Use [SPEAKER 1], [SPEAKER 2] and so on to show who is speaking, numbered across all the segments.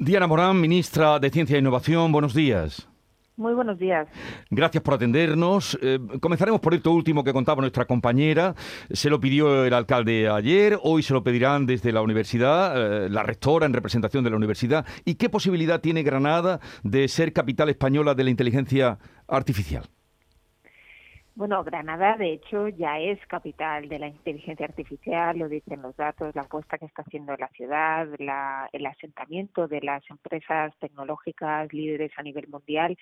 [SPEAKER 1] Diana Morán, ministra de Ciencia e Innovación, buenos días.
[SPEAKER 2] Muy buenos días.
[SPEAKER 1] Gracias por atendernos. Eh, comenzaremos por esto último que contaba nuestra compañera. Se lo pidió el alcalde ayer, hoy se lo pedirán desde la universidad, eh, la rectora en representación de la universidad. ¿Y qué posibilidad tiene Granada de ser capital española de la inteligencia artificial?
[SPEAKER 2] Bueno, Granada, de hecho, ya es capital de la inteligencia artificial, lo dicen los datos, la apuesta que está haciendo la ciudad, el asentamiento de las empresas tecnológicas líderes a nivel mundial.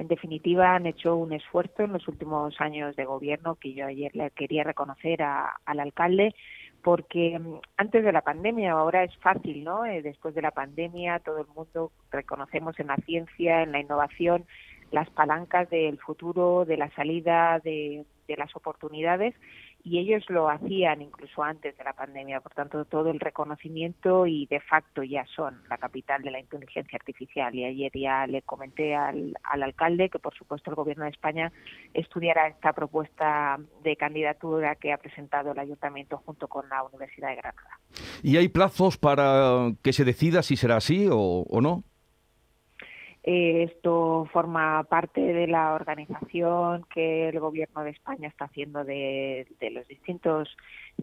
[SPEAKER 2] En definitiva, han hecho un esfuerzo en los últimos años de gobierno que yo ayer le quería reconocer al alcalde, porque mm, antes de la pandemia, ahora es fácil, ¿no? Eh, después de la pandemia, todo el mundo reconocemos en la ciencia, en la innovación, las palancas del futuro, de la salida, de, las oportunidades y ellos lo hacían incluso antes de la pandemia. Por tanto, todo el reconocimiento y de facto ya son la capital de la inteligencia artificial. Y ayer ya le comenté al, al alcalde que, por supuesto, el Gobierno de España estudiará esta propuesta de candidatura que ha presentado el Ayuntamiento junto con la Universidad de Granada.
[SPEAKER 1] ¿Y hay plazos para que se decida si será así o, o no?
[SPEAKER 2] Eh, esto forma parte de la organización que el Gobierno de España está haciendo de, de los distintos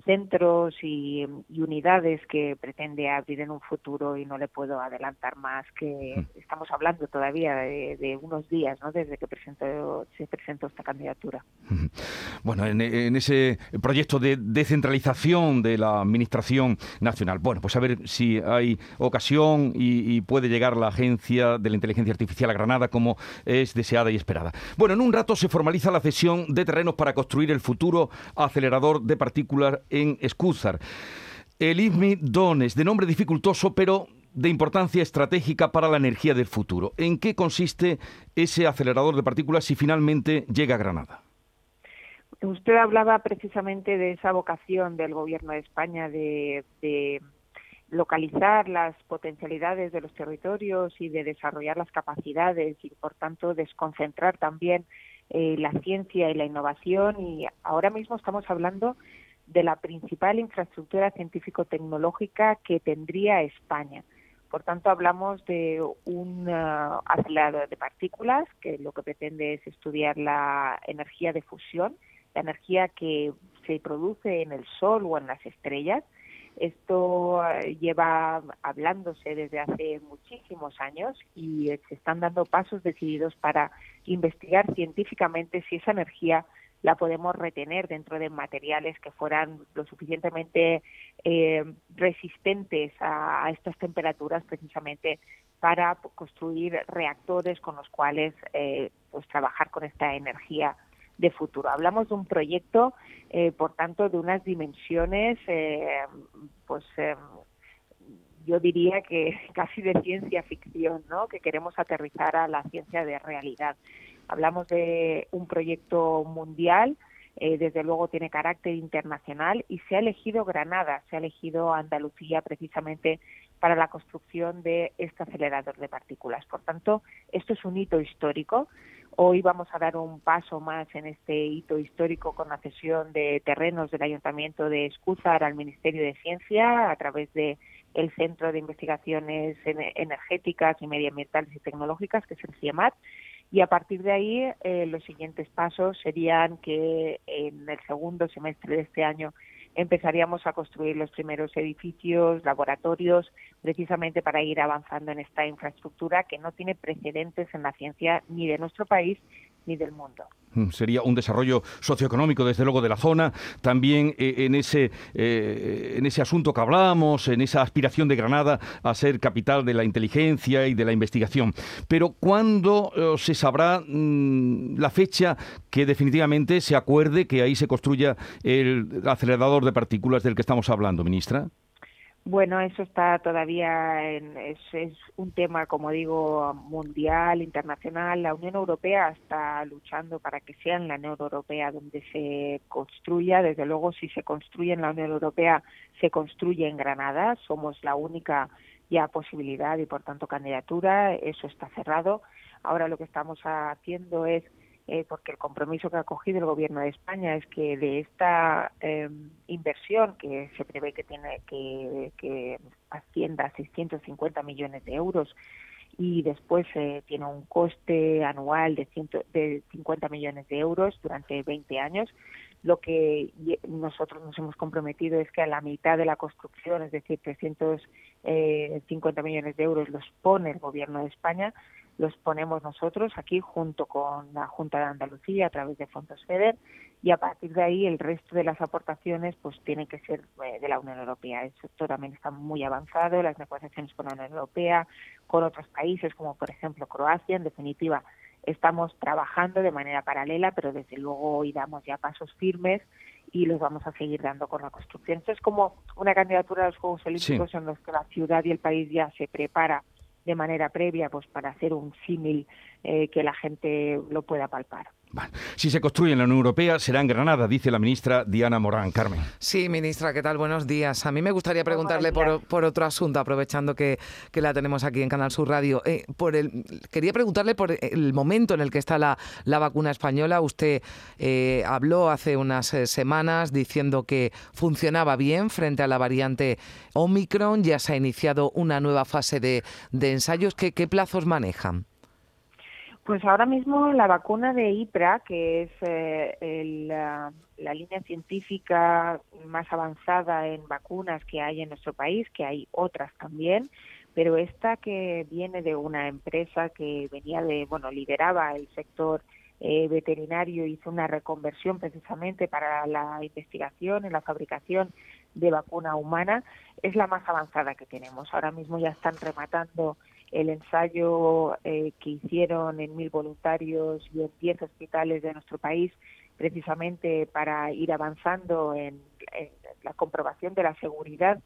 [SPEAKER 2] centros y, unidades que pretende abrir en un futuro y no le puedo adelantar más que mm. estamos hablando todavía de, unos días ¿no? desde que presentó, se presentó esta candidatura.
[SPEAKER 1] Bueno, en, ese proyecto de descentralización de la Administración Nacional, bueno, pues a ver si hay ocasión y, y puede llegar la Agencia de la Inteligencia Artificial a Granada como es deseada y esperada. Bueno, en un rato se formaliza la cesión de terrenos para construir el futuro acelerador de partículas en Escúzar. El ISMI Dones, de nombre dificultoso, pero de importancia estratégica para la energía del futuro. ¿En qué consiste ese acelerador de partículas si finalmente llega a Granada?
[SPEAKER 2] Usted hablaba precisamente de esa vocación del Gobierno de España de, localizar las potencialidades de los territorios y de desarrollar las capacidades y, por tanto, desconcentrar también eh, la ciencia y la innovación. Y ahora mismo estamos hablando de la principal infraestructura científico-tecnológica que tendría España. Por tanto, hablamos de un uh, acelerador de partículas que lo que pretende es estudiar la energía de fusión, la energía que se produce en el Sol o en las estrellas. Esto uh, lleva hablándose desde hace muchísimos años y se están dando pasos decididos para investigar científicamente si esa energía la podemos retener dentro de materiales que fueran lo suficientemente eh, resistentes a, estas temperaturas precisamente para construir reactores con los cuales eh, pues trabajar con esta energía de futuro. Hablamos de un proyecto, eh, por tanto, de unas dimensiones, pues yo diría que casi de ciencia ficción, ¿no? Que queremos aterrizar a la ciencia de realidad. Hablamos de un proyecto mundial, eh, desde luego tiene carácter internacional y se ha elegido Granada, se ha elegido Andalucía precisamente para la construcción de este acelerador de partículas. Por tanto, esto es un hito histórico. Hoy vamos a dar un paso más en este hito histórico con la cesión de terrenos del Ayuntamiento de Escúzar al Ministerio de Ciencia a través de el Centro de Investigaciones Energéticas y Medioambientales y Tecnológicas, que es el CIEMAT, y a partir de ahí eh, los siguientes pasos serían que en el segundo semestre de este año empezaríamos a construir los primeros edificios, laboratorios, precisamente para ir avanzando en esta infraestructura que no tiene precedentes en la ciencia ni de nuestro país ni del mundo.
[SPEAKER 1] Mm, sería un desarrollo socioeconómico, desde luego, de la zona. También eh, en, ese, eh, en ese asunto que hablamos, en esa aspiración de Granada a ser capital de la inteligencia y de la investigación. Pero ¿cuándo eh, se sabrá mm, la fecha que definitivamente se acuerde que ahí se construya el acelerador de partículas del que estamos hablando, ministra?
[SPEAKER 2] Bueno, eso está todavía en, es, un tema, como digo, mundial, internacional. La Unión Europea está luchando para que sea en la Unión Europea donde se construya. Desde luego, si se construye en la Unión Europea, se construye en Granada. Somos la única ya posibilidad y, por tanto, candidatura. Eso está cerrado. Ahora lo que estamos haciendo es eh, porque el compromiso que ha cogido el Gobierno de España es que de esta eh, inversión que se prevé que tiene que, que ascienda a 650 millones de euros y después eh, tiene un coste anual de, ciento, de 50 millones de euros durante 20 años, lo que nosotros nos hemos comprometido es que a la mitad de la construcción, es decir, 350 millones de euros, los pone el Gobierno de España los ponemos nosotros aquí junto con la Junta de Andalucía a través de fondos FEDER y a partir de ahí el resto de las aportaciones pues tienen que ser eh, de la Unión Europea. Esto también está muy avanzado, las negociaciones con la Unión Europea, con otros países como por ejemplo Croacia, en definitiva estamos trabajando de manera paralela, pero desde luego hoy damos ya pasos firmes y los vamos a seguir dando con la construcción. Esto es como una candidatura a los Juegos Olímpicos en los que la ciudad y el país ya se prepara de manera previa pues para hacer un símil eh, que la gente lo pueda palpar.
[SPEAKER 1] Si se construye en la Unión Europea, será en Granada, dice la ministra Diana Morán. Carmen.
[SPEAKER 3] Sí, ministra, ¿qué tal? Buenos días. A mí me gustaría preguntarle por, otro asunto, aprovechando que, la tenemos aquí en Canal Sur Radio. Eh, por el, quería preguntarle por el momento en el que está la, vacuna española. Usted eh, habló hace unas eh, semanas diciendo que funcionaba bien frente a la variante Omicron. Ya se ha iniciado una nueva fase de, ensayos. ¿Qué plazos manejan?
[SPEAKER 2] Pues ahora mismo la vacuna de IPRA, que es eh, la, línea científica más avanzada en vacunas que hay en nuestro país, que hay otras también, pero esta que viene de una empresa que venía de, bueno, lideraba el sector eh, veterinario, hizo una reconversión precisamente para la investigación y la fabricación de vacuna humana, es la más avanzada que tenemos. Ahora mismo ya están rematando el ensayo eh, que hicieron en mil voluntarios y en diez hospitales de nuestro país, precisamente para ir avanzando en, la comprobación de la seguridad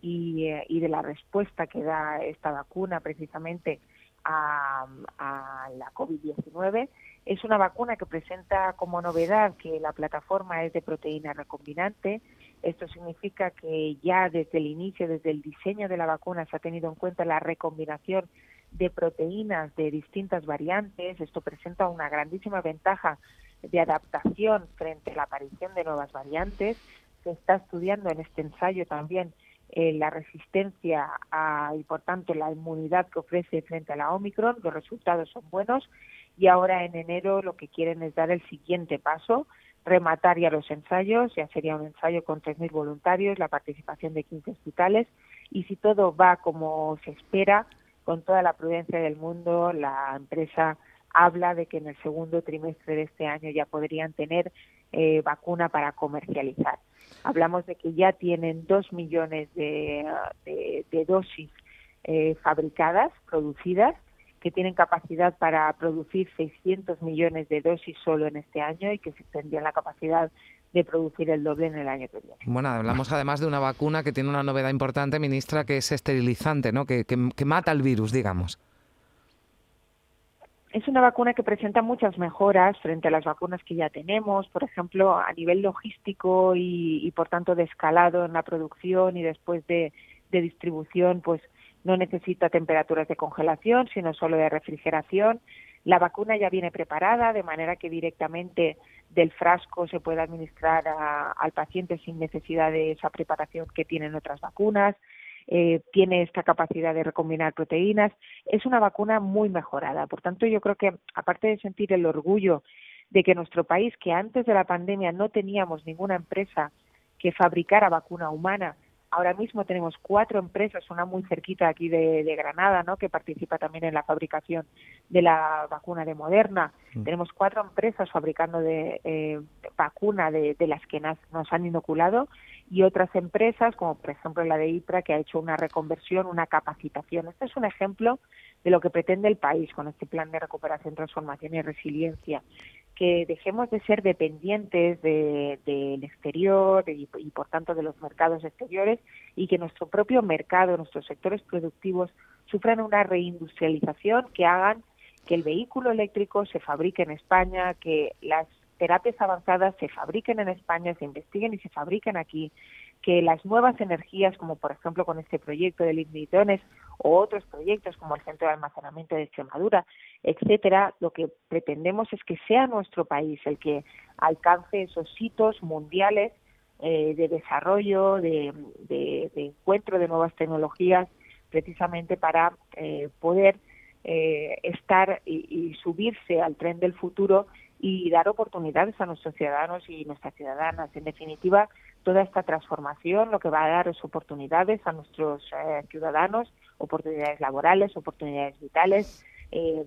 [SPEAKER 2] y, eh, y, de la respuesta que da esta vacuna precisamente a, a la COVID-19. Es una vacuna que presenta como novedad que la plataforma es de proteína recombinante, esto significa que ya desde el inicio, desde el diseño de la vacuna, se ha tenido en cuenta la recombinación de proteínas de distintas variantes. Esto presenta una grandísima ventaja de adaptación frente a la aparición de nuevas variantes. Se está estudiando en este ensayo también eh, la resistencia y, por tanto, la inmunidad que ofrece frente a la Omicron. Los resultados son buenos y ahora en enero lo que quieren es dar el siguiente paso rematar ya los ensayos, ya sería un ensayo con 3.000 voluntarios, la participación de 15 hospitales y si todo va como se espera, con toda la prudencia del mundo, la empresa habla de que en el segundo trimestre de este año ya podrían tener eh, vacuna para comercializar. Hablamos de que ya tienen dos millones de, dosis eh, fabricadas, producidas, que tienen capacidad para producir 600 millones de dosis solo en este año y que tendrían la capacidad de producir el doble en el año que viene.
[SPEAKER 3] Bueno, hablamos además de una vacuna que tiene una novedad importante, ministra, que es esterilizante, ¿no? que, que mata el virus, digamos.
[SPEAKER 2] Es una vacuna que presenta muchas mejoras frente a las vacunas que ya tenemos, por ejemplo, a nivel logístico y, y por tanto de escalado en la producción y después de, de distribución, pues no necesita temperaturas de congelación, sino solo de refrigeración. La vacuna ya viene preparada, de manera que directamente del frasco se puede administrar al paciente sin necesidad de esa preparación que tienen otras vacunas. Eh, tiene esta capacidad de recombinar proteínas. Es una vacuna muy mejorada. Por tanto, yo creo que, aparte de sentir el orgullo de que nuestro país, que antes de la pandemia no teníamos ninguna empresa que fabricara vacuna humana, Ahora mismo tenemos cuatro empresas, una muy cerquita aquí de, Granada, ¿no? que participa también en la fabricación de la vacuna de Moderna. Mm. Tenemos cuatro empresas fabricando de eh, vacuna de, las que nos, nos, han inoculado y otras empresas, como por ejemplo la de IPRA, que ha hecho una reconversión, una capacitación. Este es un ejemplo de lo que pretende el país con este plan de recuperación, transformación y resiliencia que dejemos de ser dependientes del exterior y, por tanto de los mercados exteriores y que nuestro propio mercado, nuestros sectores productivos sufran una reindustrialización que hagan que el vehículo eléctrico se fabrique en España, que las terapias avanzadas se fabriquen en España, se investiguen y se fabriquen aquí, que las nuevas energías, como por ejemplo con este proyecto de lignitones o otros proyectos como el Centro de Almacenamiento de Extremadura, etcétera, lo que pretendemos es que sea nuestro país el que alcance esos hitos mundiales eh, de desarrollo, de, encuentro de nuevas tecnologías, precisamente para eh, poder eh, estar y, subirse al tren del futuro y dar oportunidades a nuestros ciudadanos y nuestras ciudadanas. En definitiva, toda esta transformación lo que va a dar es oportunidades a nuestros ciudadanos, oportunidades laborales, oportunidades vitales,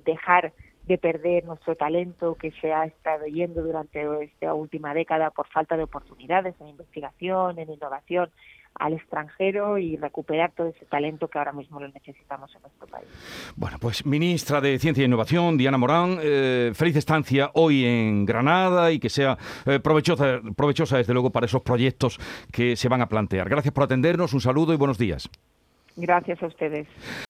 [SPEAKER 2] dejar de perder nuestro talento que se ha estado yendo durante esta última década por falta de oportunidades en investigación, en innovación al extranjero y recuperar todo ese talento que ahora mismo lo necesitamos en nuestro país.
[SPEAKER 1] Bueno, pues ministra de Ciencia e Innovación, Diana Morán, eh, feliz estancia hoy en Granada y que sea eh, provechosa, provechosa desde luego para esos proyectos que se van a plantear. Gracias por atendernos, un saludo y buenos días.
[SPEAKER 2] Gracias a ustedes.